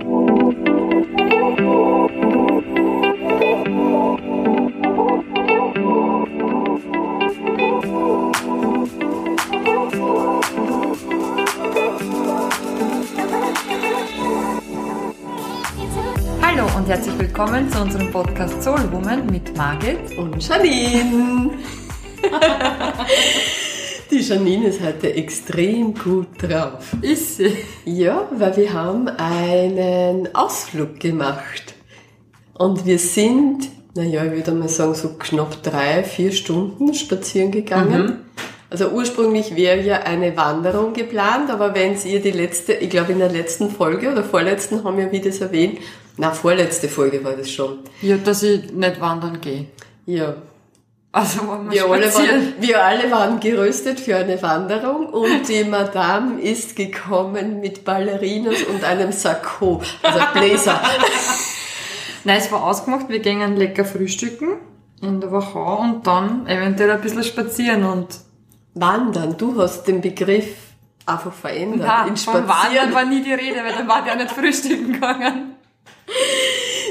Hallo und herzlich willkommen zu unserem Podcast Soul Woman mit Margit. Und Janine. Die Janine ist heute extrem gut drauf. Ist sie? Ja, weil wir haben einen Ausflug gemacht. Und wir sind, naja, ich würde mal sagen, so knapp drei, vier Stunden spazieren gegangen. Also ursprünglich wäre ja eine Wanderung geplant, aber wenn ihr die letzte, ich glaube in der letzten Folge oder vorletzten haben wir wieder das erwähnt, na, vorletzte Folge war das schon. Ja, dass ich nicht wandern gehe. Ja, Also wir alle, spazieren. waren, wir alle waren gerüstet für eine Wanderung und die Madame ist gekommen mit Ballerinas und einem Sakko, also Bläser. Nein, es war ausgemacht, wir gingen lecker frühstücken in der Wachau und dann eventuell ein bisschen spazieren und Wandern, du hast den Begriff einfach verändert. Nein, in vom Wandern Spazieren. war nie die Rede, weil dann war der nicht frühstücken gegangen.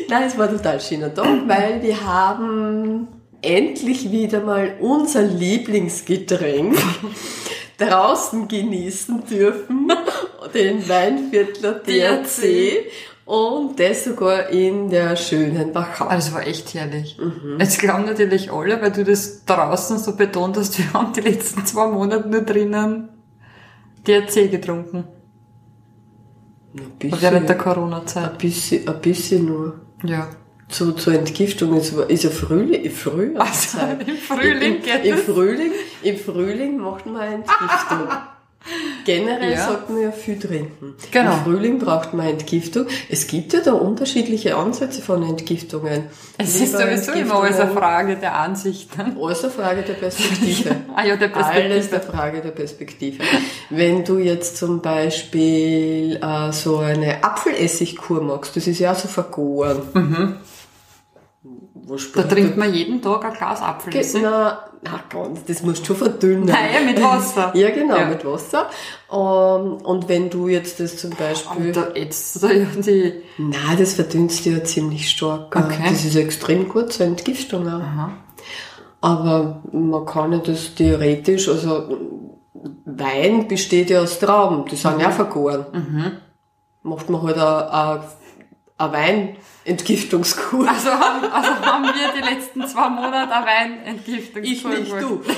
Nein, es war total schöner Tag, weil wir haben endlich wieder mal unser Lieblingsgetränk draußen genießen dürfen, den Weinviertler DRC und das sogar in der schönen Wachau. Also es war echt herrlich. Mhm. Jetzt glauben natürlich alle, weil du das draußen so betont hast, wir haben die letzten zwei Monate nur drinnen DRC getrunken. Ein Während der bisschen, Corona-Zeit. ein bisschen, ein bisschen nur. Ja. Zu, zur Entgiftung, war, ist ja Frühling, früher. Also im Frühling Im, im, es. Frühling, Im Frühling macht man eine Entgiftung. Generell Ja. sollte man ja viel trinken. Genau. Im Frühling braucht man Entgiftung. Es gibt ja da unterschiedliche Ansätze von Entgiftungen. Es ist sowieso immer alles eine Frage der Ansichten. Alles eine Frage der Perspektive. Ah ja, der Alles Perspektive. der Frage der Perspektive. Wenn du jetzt zum Beispiel äh, so eine Apfelessigkur magst, das ist ja auch so vergoren. Wo Da trinkt man jeden Tag ein Glas Apfelessig. Na, na, ganz, das musst du schon verdünnen. Naja, mit Wasser. Ja, genau, Ja. mit Wasser. Ähm, und wenn du jetzt das zum Beispiel... Und da jetzt da ja die, Nein, das verdünnst du ja ziemlich stark. Okay. Das ist extrem gut zur Entgiftung auch. Aber man kann ja das theoretisch, also Wein besteht ja aus Trauben, die sind ja vergoren. Macht man halt eine, eine, eine Weinentgiftungskur. also, haben, also haben wir die letzten zwei Monate eine Weinentgiftung Ich nicht, du.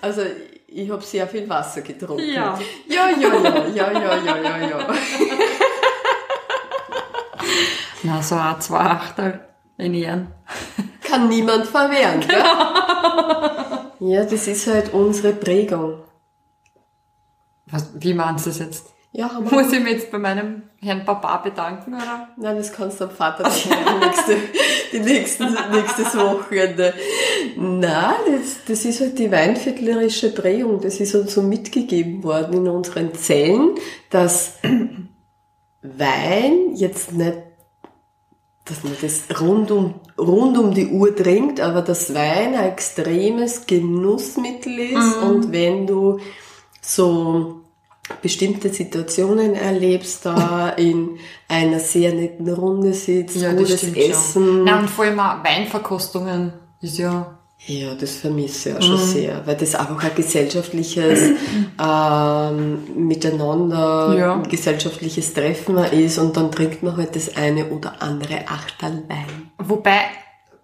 Also ich habe sehr viel Wasser getrunken. Ja. Ja, ja, ja, ja, ja, ja, ja, ja. Na, so ein zwei Achtel in Ehren. Kann niemand verwehren, gell? Ja, das ist halt unsere Prägung. Was, wie meinst du das jetzt? Ja. Muss ich mich jetzt bei meinem Herrn Papa bedanken, oder? Nein, das kannst du am Vater machen, nächste, die nächsten, nächstes Wochenende. Nein, das, das ist halt die weinviertlerische Prägung. Das ist uns so mitgegeben worden in unseren Zellen, dass Wein jetzt nicht, dass man das rund um, rund um die Uhr trinkt, aber dass Wein ein extremes Genussmittel ist und wenn du so bestimmte Situationen erlebst, da in einer sehr netten Runde sitzt, gutes Essen. Na, und vor allem auch Weinverkostungen ist ja, Ja, das vermisse ich auch schon sehr, weil das einfach ein gesellschaftliches ähm, Miteinander, Ja. ein gesellschaftliches Treffen ist und dann trinkt man halt das eine oder andere Achterl Wein. wobei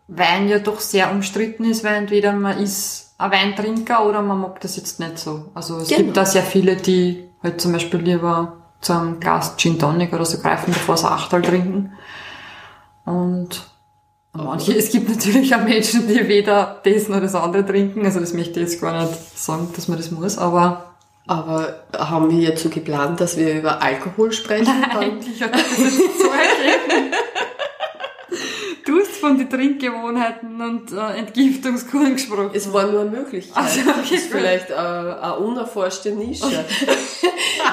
Wein ja doch sehr umstritten ist, weil entweder man ist ein Weintrinker oder man mag das jetzt nicht so. Also es Genau. gibt da sehr viele, die halt zum Beispiel lieber zu einem Glas Gin Tonic oder so greifen, bevor sie Achtel trinken. Und manche, es gibt natürlich auch Menschen, die weder das noch das andere trinken. Also das möchte ich jetzt gar nicht sagen, dass man das muss, aber Aber haben wir jetzt so geplant, dass wir über Alkohol sprechen? Dann? eigentlich hat das jetzt so ergeben. Von den Trinkgewohnheiten und äh, Entgiftungskuren gesprochen. Es war nur eine Möglichkeit. Also, okay, das ist vielleicht äh, eine unerforschte Nische.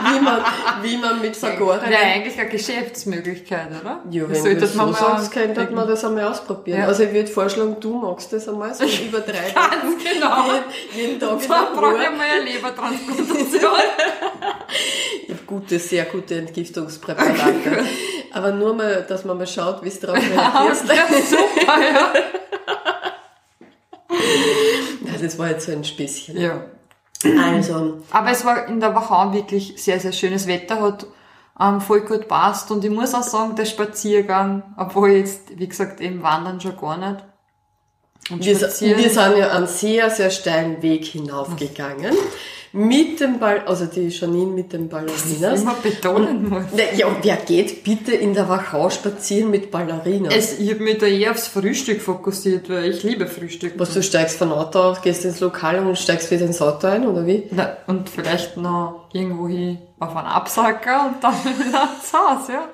wie, man, wie man mit vergorenen... Wäre eigentlich eine Geschäftsmöglichkeit, oder? Ja, Das wenn sollte du das so sagst, könnte man das einmal ausprobieren. Ja. Also ich würde vorschlagen, du magst das einmal so über drei. Ganz genau. Jeden, jeden Tag der brauche ich mal eine Lebertransplantation. Ich habe gute, sehr gute Entgiftungspräparate. Aber nur mal, dass man mal schaut, wie es drauf Ja, reagierst. super, ja. Ja, das war jetzt so ein Späßchen. ja. Also, Aber es war in der Wachau wirklich sehr, sehr schönes Wetter, hat ähm, voll gut passt und ich muss auch sagen, der Spaziergang, obwohl jetzt, wie gesagt, eben wandern schon gar nicht. Wir, wir sind ja einen sehr, sehr steilen Weg hinaufgegangen. Mit dem Ball, also die Janine mit dem Ballerinas. immer betonen muss. Na, ja, wer geht bitte in der Wachau spazieren mit Ballerinas? Es, ich habe mich da eher aufs Frühstück fokussiert, weil ich liebe Frühstück. Was, du steigst von Auto auf, gehst ins Lokal und steigst wieder ins Auto ein, oder wie? Na, und vielleicht noch irgendwo hin auf einen Absacker und dann wieder ins Haus, ja.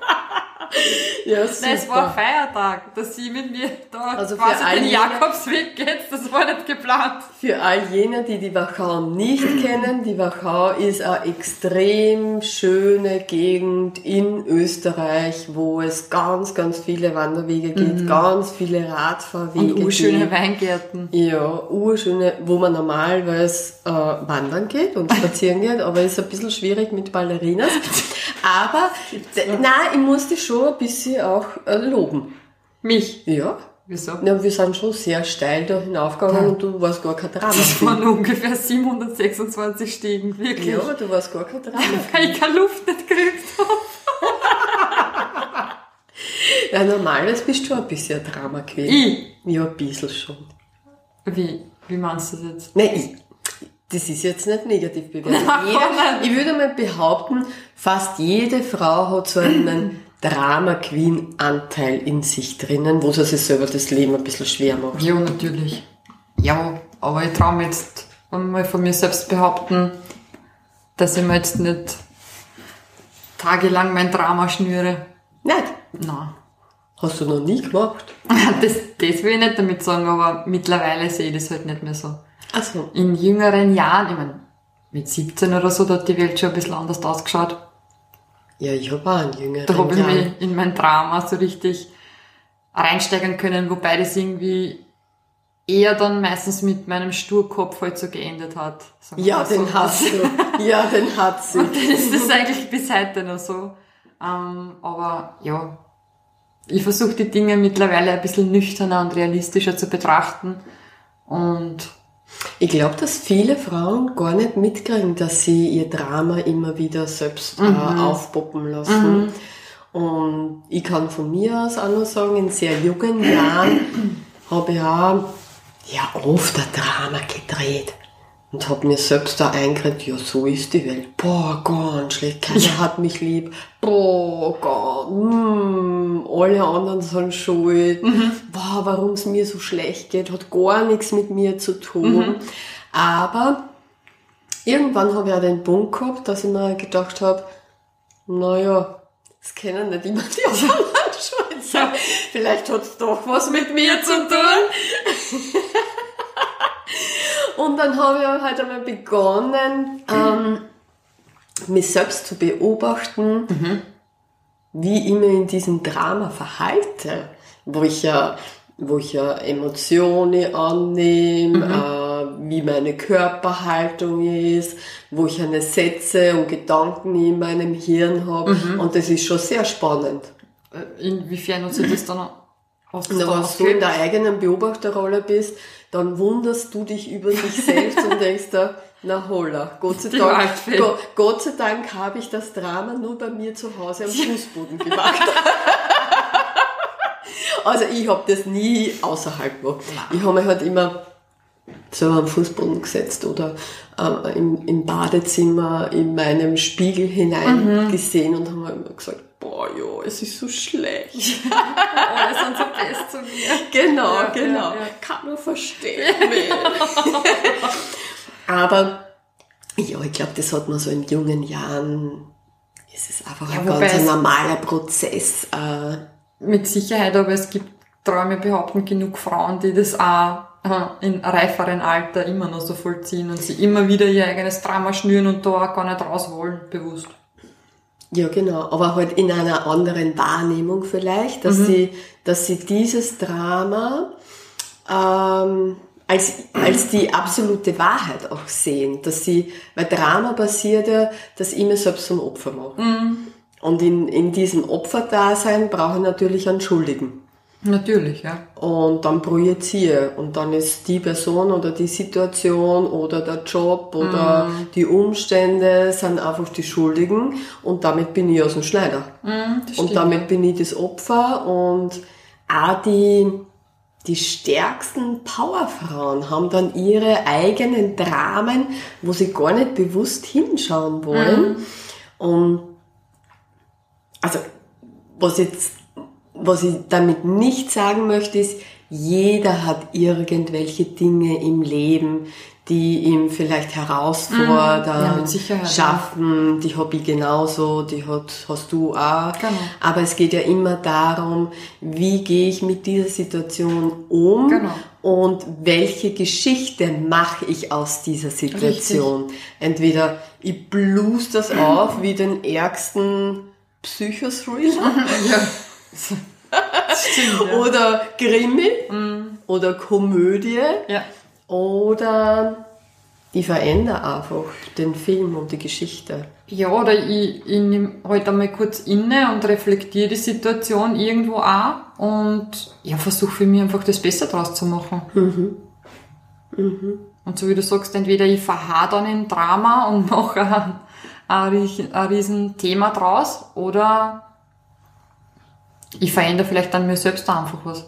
Ja, Nein, es war ein Feiertag, dass sie mit mir da Also für quasi all den jene- Jakobsweg geht, das war nicht geplant. Für all jene, die die Wachau nicht kennen, die Wachau ist eine extrem schöne Gegend in Österreich, wo es ganz, ganz viele Wanderwege gibt, ganz viele Radfahrwege Und urschöne. Weingärten. Ja, urschöne, wo man normalerweise äh, wandern geht und spazieren geht, aber ist ein bisschen schwierig mit Ballerinas. Aber, nein, ich muss dich schon ein bisschen auch äh, loben. Mich. Ja. Wieso? ja, wir sind schon sehr steil da hinaufgegangen und du warst gar kein Drama. Das waren ungefähr 726 Stiegen, wirklich. Ja, aber du warst gar kein Drama. Weil ich keine Luft nicht gekriegt habe. Ja, normalerweise bist du ein bisschen ein Drama Queen. Ich? Ja, ein bisschen schon. Wie, wie meinst du das jetzt? Nein, ich, das ist jetzt nicht negativ bewertet. Nein, Jeder, nein. ich würde mal behaupten, fast jede Frau hat so einen Drama Queen Anteil in sich drinnen, wo sie sich selber das Leben ein bisschen schwer macht. Ja, natürlich. Ja, aber ich traue mir jetzt mal von mir selbst behaupten, dass ich mir jetzt nicht tagelang mein Drama schnüre. Nicht? Nein. Hast du noch nie gemacht? Das, das will ich nicht damit sagen, aber mittlerweile sehe ich das halt nicht mehr so. Also, In jüngeren Jahren, ich meine, mit 17 oder so, da hat die Welt schon ein bisschen anders ausgeschaut. ja, ich habe auch einen jüngeren Da habe ich mich in mein Drama so richtig reinsteigern können, wobei das irgendwie eher dann meistens mit meinem Sturkopf halt so geendet hat. Ja, mal so. den hast du. Ja, den hat sie. Das ist eigentlich bis heute noch so. Ähm, aber ja, ich versuche die Dinge mittlerweile ein bisschen nüchterner und realistischer zu betrachten. Und Ich glaube, dass viele Frauen gar nicht mitkriegen, dass sie ihr Drama immer wieder selbst äh, aufpoppen lassen. Und ich kann von mir aus auch nur sagen, in sehr jungen Jahren habe ich auch ja, oft ein Drama gedreht. Und habe mir selbst da eingeredet, ja, so ist die Welt. Boah, ganz schlecht, keiner hat mich lieb. Boah, Gott, mm, alle anderen sind schuld. Boah, warum es mir so schlecht geht, hat gar nichts mit mir zu tun. Aber irgendwann habe ich auch den Punkt gehabt, dass ich mir gedacht habe, naja, das kennen nicht immer die anderen schuld sein. Vielleicht hat es doch was mit mir zu tun. Und dann habe ich halt einmal begonnen, ähm, mich selbst zu beobachten, wie ich mich in diesem Drama verhalte, wo ich ja, wo ich ja Emotionen annehme, äh, wie meine Körperhaltung ist, wo ich eine Sätze und Gedanken in meinem Hirn habe. Und das ist schon sehr spannend. äh, inwiefern hat sich das dann aus Und wenn du in der eigenen Beobachterrolle bist, dann wunderst du dich über dich selbst und denkst da, na holla, Gott sei Dank. Go, Gott sei Dank habe ich das Drama nur bei mir zu Hause am Fußboden gemacht. also ich habe das nie außerhalb gemacht. Ich habe mich halt immer so am Fußboden gesetzt oder ähm, im, im Badezimmer in meinem Spiegel hineingesehen und habe immer gesagt, boah, ja, es ist so schlecht. alle sind so best zu mir. Genau, Ja, genau. ja, ja. Kann nur verstehen. Aber ja, ich glaube, das hat man so in jungen Jahren, ist es einfach ein ganz ein es- normaler Prozess. Äh, Mit Sicherheit, aber es gibt, Träume behaupten, genug Frauen, die das auch äh, in reiferen Alter immer noch so vollziehen und sie immer wieder ihr eigenes Drama schnüren und da auch gar nicht raus wollen, bewusst. Ja, genau, aber halt in einer anderen Wahrnehmung vielleicht, dass sie, dass sie dieses Drama ähm, als, als die absolute Wahrheit auch sehen, dass sie, weil Drama passiert ja, dass ich mir selbst zum Opfer mache. Und in, in diesem Opferdasein brauche ich natürlich einen Schuldigen. Natürlich, ja. Und dann projiziere. Und dann ist die Person oder die Situation oder der Job oder Mhm. die Umstände sind einfach die Schuldigen. Und damit bin ich aus dem Schneider. Das Und damit bin ich das Opfer und auch die, die stärksten Powerfrauen haben dann ihre eigenen Dramen, wo sie gar nicht bewusst hinschauen wollen. Und also, was jetzt, was ich damit nicht sagen möchte, ist, jeder hat irgendwelche Dinge im Leben, die ihm vielleicht herausfordern, Ja, schaffen, die habe ich genauso, die hat, hast du auch. Genau. Aber es geht ja immer darum, wie gehe ich mit dieser Situation um Genau. und welche Geschichte mache ich aus dieser Situation. Entweder ich blues das auf wie den ärgsten Psychothriller Ja. Stimmt, ja. oder Krimi oder Komödie ja. oder ich verändere einfach den Film und die Geschichte. Ja, oder ich, ich nehme halt einmal kurz inne und reflektiere die Situation irgendwo auch und ja, versuche für mich einfach das Beste draus zu machen. Und so wie du sagst, entweder ich verharre dann im Drama und mache ein, ein, ein riesen Thema draus oder ich verändere vielleicht an mir selbst da einfach was.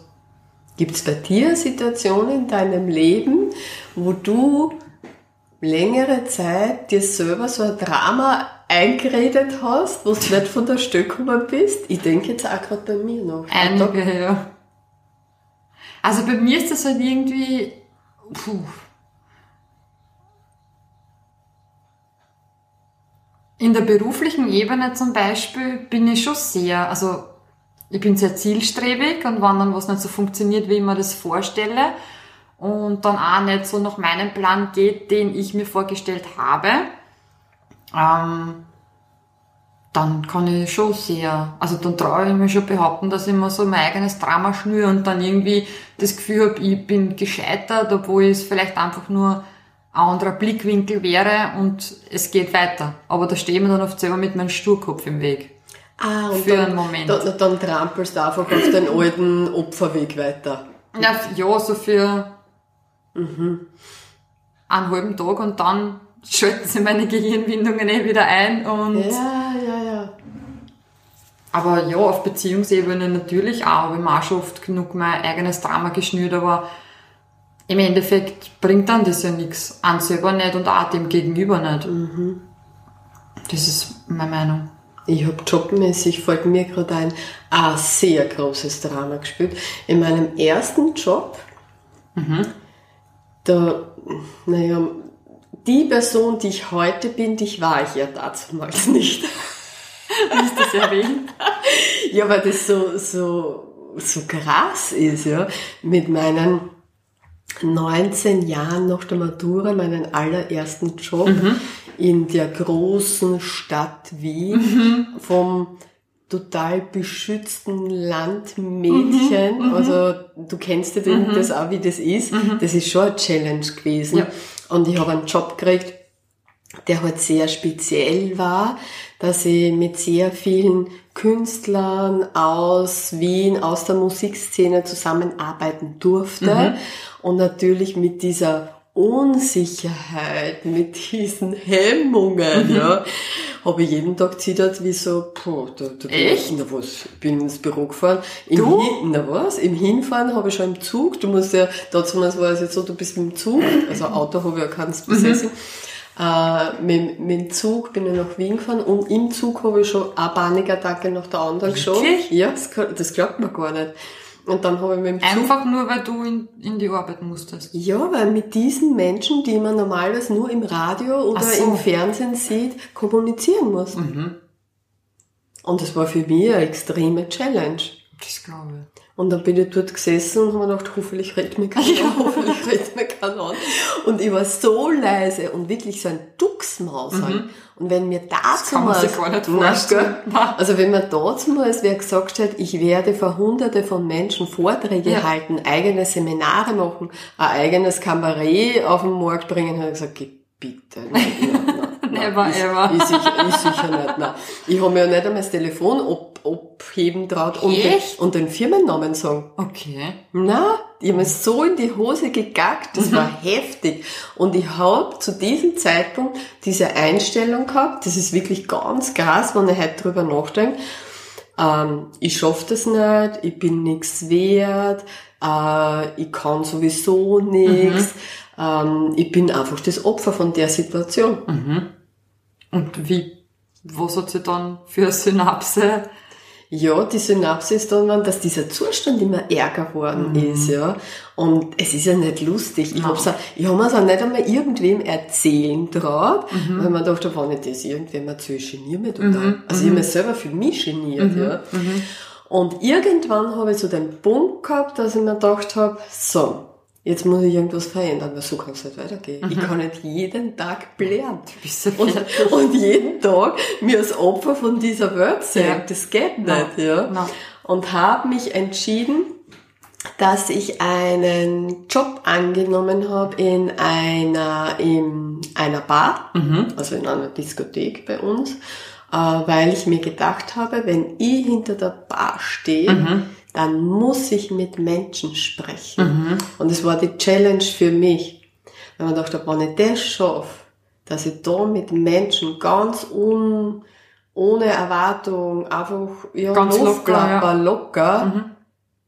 Gibt es bei dir Situationen in deinem Leben, wo du längere Zeit dir selber so ein Drama eingeredet hast, wo du nicht von der Stelle gekommen bist? Ich denke jetzt auch gerade bei mir noch. Einige, ja. Also bei mir ist das halt irgendwie, puh. In der beruflichen Ebene zum Beispiel bin ich schon sehr, also ich bin sehr zielstrebig und wenn dann was nicht so funktioniert, wie ich mir das vorstelle und dann auch nicht so nach meinem Plan geht, den ich mir vorgestellt habe, ähm, dann kann ich schon sehr, also dann traue ich mir schon behaupten, dass ich mir so mein eigenes Drama schnüre und dann irgendwie das Gefühl habe, ich bin gescheitert, obwohl es vielleicht einfach nur ein anderer Blickwinkel wäre und es geht weiter. Aber da stehe ich mir dann oft selber mit meinem Sturkopf im Weg. Ah, und Für dann, einen Moment. Dann, dann trampelst du einfach auf den alten Opferweg weiter. Ja, ja so für einen halben Tag und dann schalten sie meine Gehirnwindungen eh wieder ein und Ja, ja, ja. Aber ja, auf Beziehungsebene natürlich auch. Habe ich mir auch schon oft genug mein eigenes Drama geschnürt, aber im Endeffekt bringt dann das ja nichts. An selber nicht und auch dem Gegenüber nicht. Das ist meine Meinung. Ich habe jobmäßig, fällt mir gerade ein, ein sehr großes Drama gespielt. In meinem ersten Job, da, naja, die Person, die ich heute bin, die war ich ja damals nicht. Wie ist das erwähnt? Ja, weil das so, so, so krass ist, ja, mit meinen 19 Jahren nach der Matura, meinen allerersten Job in der großen Stadt Wien vom total beschützten Landmädchen. Also du kennst ja den, das auch, wie das ist. Das ist schon eine Challenge gewesen. Ja. Und ich habe einen Job gekriegt, der halt sehr speziell war, dass ich mit sehr vielen Künstlern aus Wien, aus der Musikszene zusammenarbeiten durfte und natürlich mit dieser Unsicherheit, mit diesen Hemmungen, ja, habe ich jeden Tag zittert wie so, puh, da, da bin Echt? ich, na was, bin ins Büro gefahren. Im Du? Hin, na was, im Hinfahren habe ich schon im Zug, du musst ja, dazu war es jetzt so, du bist mit dem Zug, also Auto habe ich ja keins besessen, äh, mit, mit dem Zug bin ich nach Wien gefahren und im Zug habe ich schon eine Panikattacke nach der anderen geschoben. Ja, das, das glaubt man gar nicht. Und dann habe ich mit dem Zug Einfach nur, weil du in, in die Arbeit musstest. ja, weil mit diesen Menschen, die man normalerweise nur im Radio oder so. im Fernsehen sieht, kommunizieren muss. Und das war für mich eine extreme Challenge. Das glaube ich. Und dann bin ich dort gesessen und habe mir gedacht, hoffentlich redet mir keiner, hoffentlich redet mir keiner an. Und ich war so leise und wirklich so ein Ducksmaus. halt. Und wenn mir dazu Mhm. mal, also wenn mir dazu mal wer gesagt hat, ich werde vor hunderte von Menschen Vorträge Ja. halten, eigene Seminare machen, ein eigenes Kabarett auf den Markt bringen, habe ich gesagt, bitte. Nein, nein. Never ich, ever. Ich, sicher, ich sicher nicht, nein. Ich habe mir ja nicht einmal das Telefon ab, abheben traut und den, und den Firmennamen sagen. Okay. Na, ich habe mir so in die Hose gegackt, das Mhm. war heftig. Und ich habe zu diesem Zeitpunkt diese Einstellung gehabt, das ist wirklich ganz krass, wenn ich heute drüber nachdenke. Ähm, ich schaffe das nicht, ich bin nichts wert, äh, ich kann sowieso nichts, ähm, ich bin einfach das Opfer von der Situation. Und wie, was hat sie dann für eine Synapse? Ja, die Synapse ist dann, dass dieser Zustand immer ärger worden ist, ja. Und es ist ja nicht lustig. Ich hab's auch, ich hab auch nicht einmal irgendwem erzählen traut, weil man dachte, wenn ich das irgendwem erzähle, geniere mich total. Also ich hab mich selber für mich geniert, ja. Und irgendwann habe ich so den Punkt gehabt, dass ich mir gedacht habe, so, jetzt muss ich irgendwas verändern, weil so kann es nicht weitergehen. Ich kann nicht jeden Tag blären. Und, und jeden Tag mir als Opfer von dieser Welt sehen. Ja. Das geht nicht, ja. Nein. Und habe mich entschieden, dass ich einen Job angenommen habe in einer, in einer Bar, also in einer Diskothek bei uns, äh, weil ich mir gedacht habe, wenn ich hinter der Bar stehe, dann muss ich mit Menschen sprechen. Und es war die Challenge für mich. Weil man dachte, wenn ich das schaffe, dass ich da mit Menschen ganz un, ohne Erwartung einfach ja, Ganz locker, ja. locker,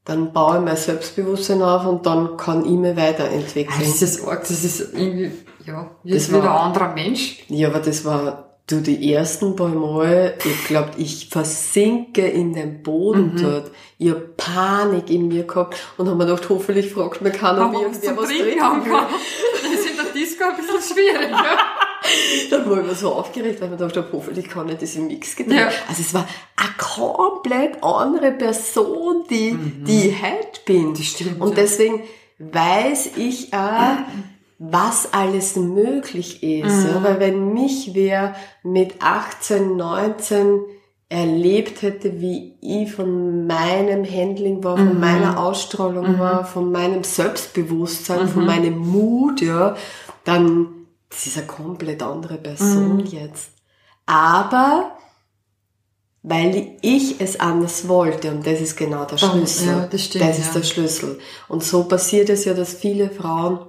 dann baue ich mein Selbstbewusstsein auf und dann kann ich mich weiterentwickeln. Das ist arg, das ist irgendwie, ja, Das jetzt wieder ein anderer Mensch. Ja, aber das war, du, die ersten paar Mal, ich glaub, ich versinke in den Boden Mhm. dort. Ich hab Panik in mir gehabt und hab mir gedacht, hoffentlich fragt mir keiner, was irgendwer zum was Trinken kann. Das ist in der Disco ein bisschen schwierig, ja. Dann war ich mir so aufgeregt, weil ich mir gedacht habe, hoffentlich kann ich das im Mix getrunken. Ja. Also es war eine komplett andere Person, die, die ich heute bin. Mhm. Das stimmt, Und deswegen weiß ich auch, was alles möglich ist. Mhm. Weil wenn mich wer mit 18, 19 erlebt hätte, wie ich von meinem Handling war, Mhm. von meiner Ausstrahlung war, von meinem Selbstbewusstsein, Mhm. von meinem Mut, ja, dann das ist eine komplett andere Person jetzt. Aber weil ich es anders wollte und das ist genau der Schlüssel. ja, das stimmt, das ist ja. der Schlüssel. Und so passiert es ja, dass viele Frauen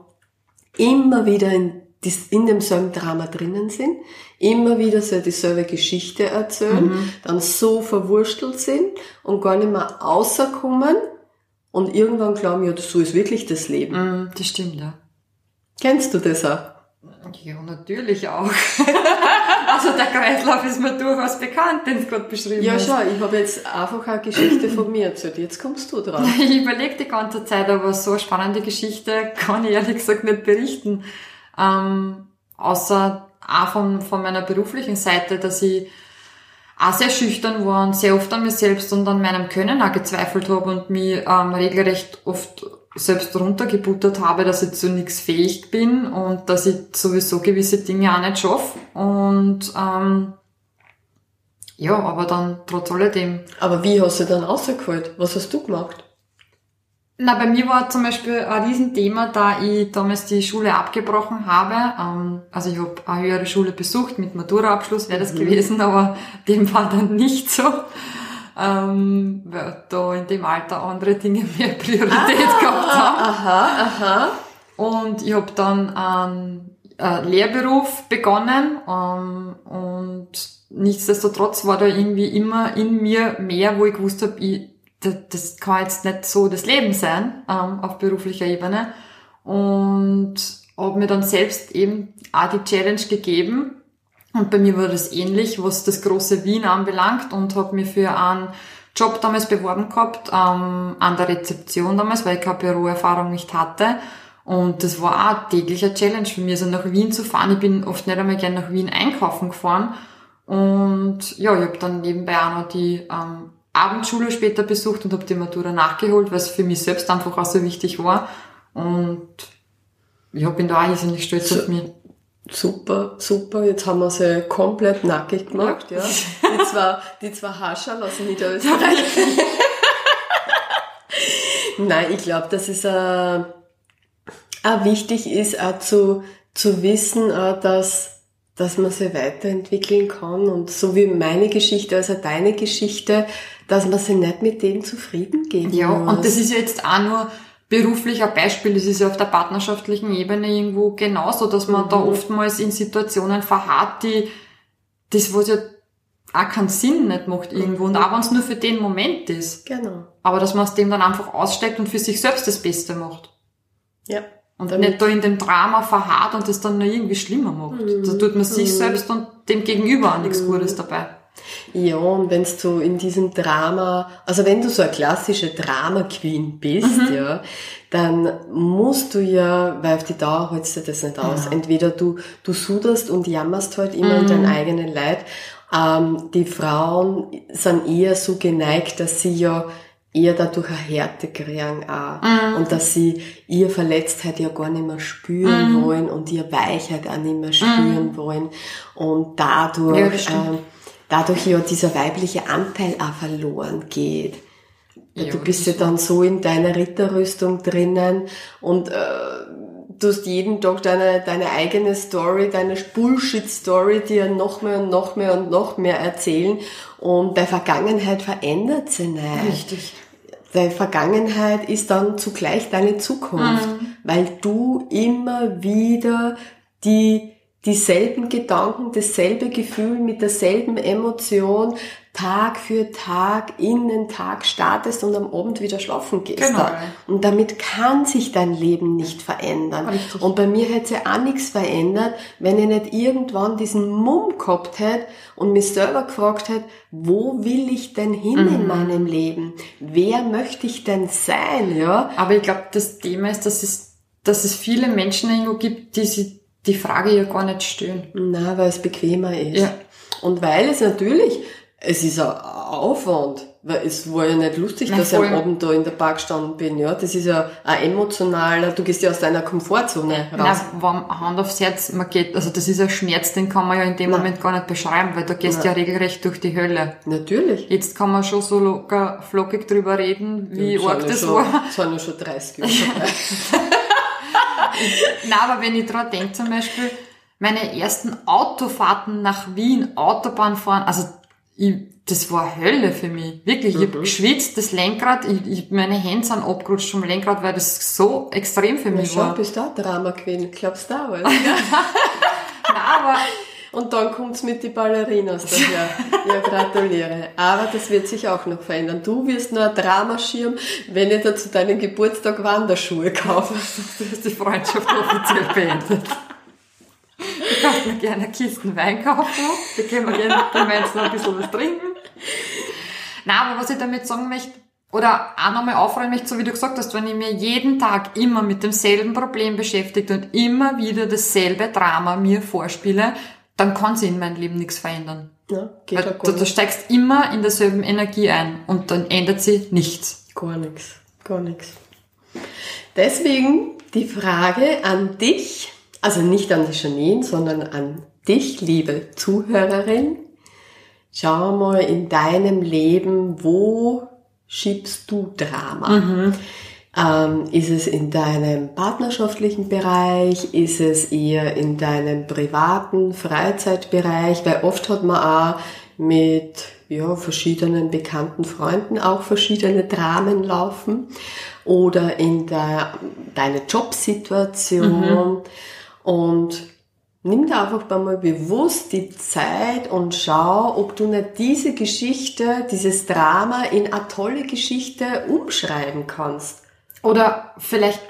immer wieder in, in demselben Drama drinnen sind, immer wieder so dieselbe Geschichte erzählen, Mhm. dann so verwurstelt sind und gar nicht mehr rauskommen und irgendwann glauben, ja, so ist wirklich das Leben. Mm, Das stimmt, ja. Kennst du das auch? Ja, natürlich auch. also der Kreislauf ist mir durchaus bekannt, den du gerade beschrieben Ja, hast. schau, ich habe jetzt einfach eine Geschichte von mir erzählt. Jetzt kommst du dran. Ich überlege die ganze Zeit, aber so eine spannende Geschichte kann ich ehrlich gesagt nicht berichten. Ähm, außer auch von, von meiner beruflichen Seite, dass ich auch sehr schüchtern war und sehr oft an mir selbst und an meinem Können auch gezweifelt habe und mich ähm, regelrecht oft selbst runtergebuttert habe, dass ich zu nichts fähig bin und dass ich sowieso gewisse Dinge auch nicht schaffe. Und ähm, ja, aber dann trotz alledem Aber wie hast du dann rausgeholt? Was hast du gemacht? Na, bei mir war zum Beispiel ein Riesenthema, da ich damals die Schule abgebrochen habe. Ähm, also ich habe eine höhere Schule besucht, mit Maturaabschluss wäre das gewesen, aber dem war dann nicht so. Ähm, weil da in dem Alter andere Dinge mehr Priorität gehabt haben. Aha, aha. Und ich habe dann einen äh, Lehrberuf begonnen ähm, und nichtsdestotrotz war da irgendwie immer in mir mehr, wo ich gewusst habe, ich, das, das kann jetzt nicht so das Leben sein ähm, auf beruflicher Ebene. Und habe mir dann selbst eben auch die Challenge gegeben. Und bei mir war das ähnlich, was das große Wien anbelangt und habe mir für einen Job damals beworben gehabt, ähm, an der Rezeption damals, weil ich keine Büroerfahrung nicht hatte. Und das war auch ein täglicher Challenge für mich, also nach Wien zu fahren. Ich bin oft nicht einmal gern nach Wien einkaufen gefahren. Und ja, ich habe dann nebenbei auch noch die ähm, Abendschule später besucht und habe die Matura nachgeholt, weil es für mich selbst einfach auch so wichtig war. Und ja, bin da auch irrsinnig stolz So- auf mich. Super, super. Jetzt haben wir sie komplett nackig gemacht, ja. Die zwei, die zwei Hascher lassen Niederösterreich. Nein, ich glaube, dass es äh, auch wichtig ist, auch zu, zu wissen, äh, dass dass man sich weiterentwickeln kann und so wie meine Geschichte, also deine Geschichte, dass man sich nicht mit dem zufrieden geben Ja, muss. und das ist jetzt auch nur beruflich ein Beispiel. Das ist ja auf der partnerschaftlichen Ebene irgendwo genauso, dass man da oftmals in Situationen verharrt, die das, was ja auch keinen Sinn nicht macht irgendwo. Und auch wenn es nur für den Moment ist. Genau. Aber dass man aus dem dann einfach aussteigt und für sich selbst das Beste macht. Ja. Und Damit- nicht da in dem Drama verharrt und das dann noch irgendwie schlimmer macht. Da tut man sich selbst und dem Gegenüber auch nichts Gutes dabei. Ja, und wenn du in diesem Drama, also wenn du so eine klassische Drama-Queen bist, ja, dann musst du ja, weil auf die Dauer hältst du das nicht aus. Entweder du, du suderst und jammerst halt immer in dein eigenen Leid. Ähm, die Frauen sind eher so geneigt, dass sie ja eher dadurch eine Härte kriegen auch. Und dass sie ihre Verletztheit ja gar nicht mehr spüren wollen und ihre Weichheit auch nicht mehr spüren wollen. Und dadurch, Ja, ähm, dadurch ja dieser weibliche Anteil auch verloren geht. Ja, du bist ja dann so in deiner Ritterrüstung drinnen und äh, du hast jeden Tag deine, deine eigene Story, deine Bullshit-Story, dir noch mehr und noch mehr und noch mehr erzählen und deine Vergangenheit verändert sich nicht. Richtig. Deine Vergangenheit ist dann zugleich deine Zukunft, weil du immer wieder die dieselben Gedanken, dasselbe Gefühl mit derselben Emotion Tag für Tag in den Tag startest und am Abend wieder schlafen gehst. Genau. Und damit kann sich dein Leben nicht verändern. Richtig. Und bei mir hätte sich auch nichts verändert, wenn ich nicht irgendwann diesen Mumm gehabt hätte und mich selber gefragt hätte, wo will ich denn hin in meinem Leben? Wer möchte ich denn sein, ja? Aber ich glaube, das Thema ist, dass es, dass es viele Menschen irgendwo gibt, die sich die Frage ja gar nicht stellen. Na, weil es bequemer ist. Ja. Und weil es natürlich, es ist ein Aufwand, weil es war ja nicht lustig, Nein, dass ich voll. am Abend da in der Park gestanden bin, ja. Das ist ja ein emotionaler, du gehst ja aus deiner Komfortzone raus. Na, wenn Hand aufs Herz, man geht, also das ist ein Schmerz, den kann man ja in dem Moment gar nicht beschreiben, weil da gehst du ja regelrecht durch die Hölle. Natürlich. Jetzt kann man schon so locker flockig drüber reden, wie arg das schon, war. Das sind ja schon 30 Jahre. Nein, aber wenn ich dran denke zum Beispiel, meine ersten Autofahrten nach Wien, Autobahn fahren, also ich, das war Hölle für mich. Wirklich, ich Mhm. hab geschwitzt, das Lenkrad, ich, ich, meine Hände sind abgerutscht vom Lenkrad, weil das so extrem für mich schau, war. bist du auch Drama Queen, glaubst du auch was? Nein, aber Und dann kommt's mit die Ballerinas daher. Ja, gratuliere. Aber das wird sich auch noch verändern. Du wirst nur ein Dramaschirm, wenn ich dir zu deinem Geburtstag Wanderschuhe kaufe. du hast die Freundschaft offiziell beendet. Ich darf mir gerne Kisten Wein kaufen, da können wir gerne gemeinsam ein bisschen was trinken. Nein, aber was ich damit sagen möchte, oder auch nochmal aufräumen möchte, so wie du gesagt hast, wenn ich mir jeden Tag immer mit demselben Problem beschäftigt und immer wieder dasselbe Drama mir vorspiele, dann kann sich in meinem Leben nichts verändern. Ja, geht Weil gar du, du steigst immer in derselben Energie ein und dann ändert sich nichts. Gar nichts. Gar nichts. Deswegen die Frage an dich, also nicht an die Janine, sondern an dich, liebe Zuhörerin. Schau mal in deinem Leben, wo schiebst du Drama? Ähm, ist es in deinem partnerschaftlichen Bereich? Ist es eher in deinem privaten Freizeitbereich? Weil oft hat man auch mit ja, verschiedenen bekannten Freunden auch verschiedene Dramen laufen. Oder in der, deine Jobsituation. Und nimm dir einfach mal bewusst die Zeit und schau, ob du nicht diese Geschichte, dieses Drama in eine tolle Geschichte umschreiben kannst. Oder vielleicht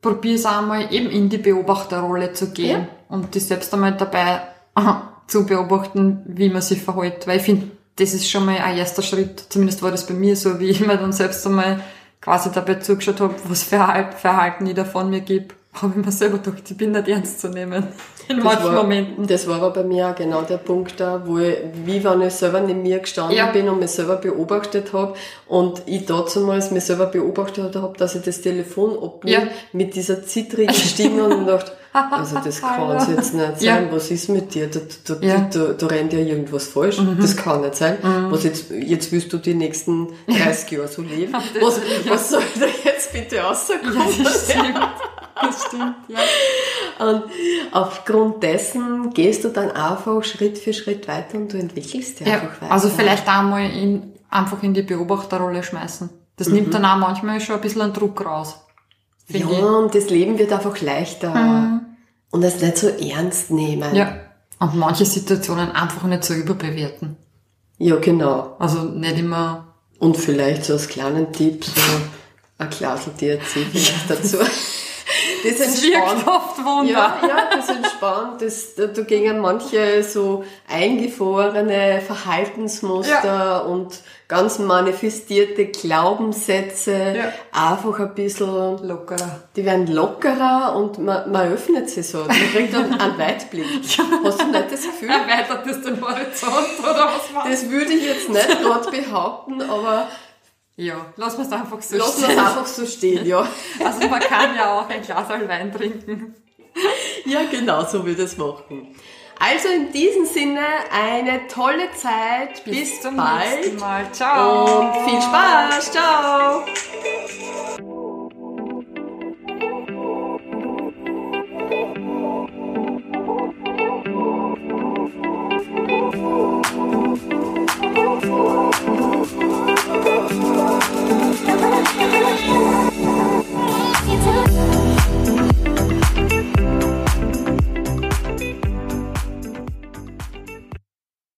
probier es einmal eben in die Beobachterrolle zu gehen und dich selbst einmal dabei zu beobachten, wie man sich verhält. Weil ich finde, das ist schon mal ein erster Schritt. Zumindest war das bei mir so, wie ich mir dann selbst einmal quasi dabei zugeschaut habe, was für Verhalten ich da von mir gebe. Habe ich mir selber gedacht, ich bin nicht ernst zu nehmen. In Das manchen war, Momenten. Das war aber bei mir auch genau der Punkt da, wo ich, wie wenn ich selber neben mir gestanden Ja. bin und mich selber beobachtet habe und ich damals mich selber beobachtet habe, dass ich das Telefon abnehme Ja. mit dieser zittrigen Stimme und dachte, also das kann es jetzt nicht Ja. sein, was ist mit dir? Da, da, Ja. Mhm. da, da rennt ja irgendwas falsch, das kann nicht sein. Was jetzt, jetzt willst du die nächsten 30 Jahre so leben. Was, ja. was soll da jetzt bitte rauskommen? Ja, das stimmt. Das stimmt, ja. Und aufgrund dessen gehst du dann einfach Schritt für Schritt weiter und du entwickelst dich Ja, einfach weiter. also vielleicht einmal in, einfach in die Beobachterrolle schmeißen. Das nimmt dann auch manchmal schon ein bisschen einen Druck raus. Ja, ich. und das Leben wird einfach leichter. Und es nicht so ernst nehmen. Ja. Und manche Situationen einfach nicht so überbewerten. ja, genau. Also nicht immer, Und vielleicht so als kleinen Tipp, so ein Glas vielleicht dazu. Das es wirkt entspannt. oft Wunder. Ja, ja, das entspannt. Das, da, gehen manche so eingefrorene Verhaltensmuster und ganz manifestierte Glaubenssätze Ja. einfach ein bisschen, Lockerer. die werden lockerer und man, man öffnet sie so. Man kriegt dann einen Weitblick. Hast du nicht das Gefühl? Erweitert das den Horizont oder was war Das würde ich jetzt nicht gerade behaupten, aber Ja, lassen wir es einfach so es stehen. einfach so stehen, ja. Also man kann ja auch ein Glas Wein trinken. Ja, genau so würde es machen. Also in diesem Sinne eine tolle Zeit. Bis, zum bald. nächsten Mal. Ciao. Und viel Spaß. Ciao. Thank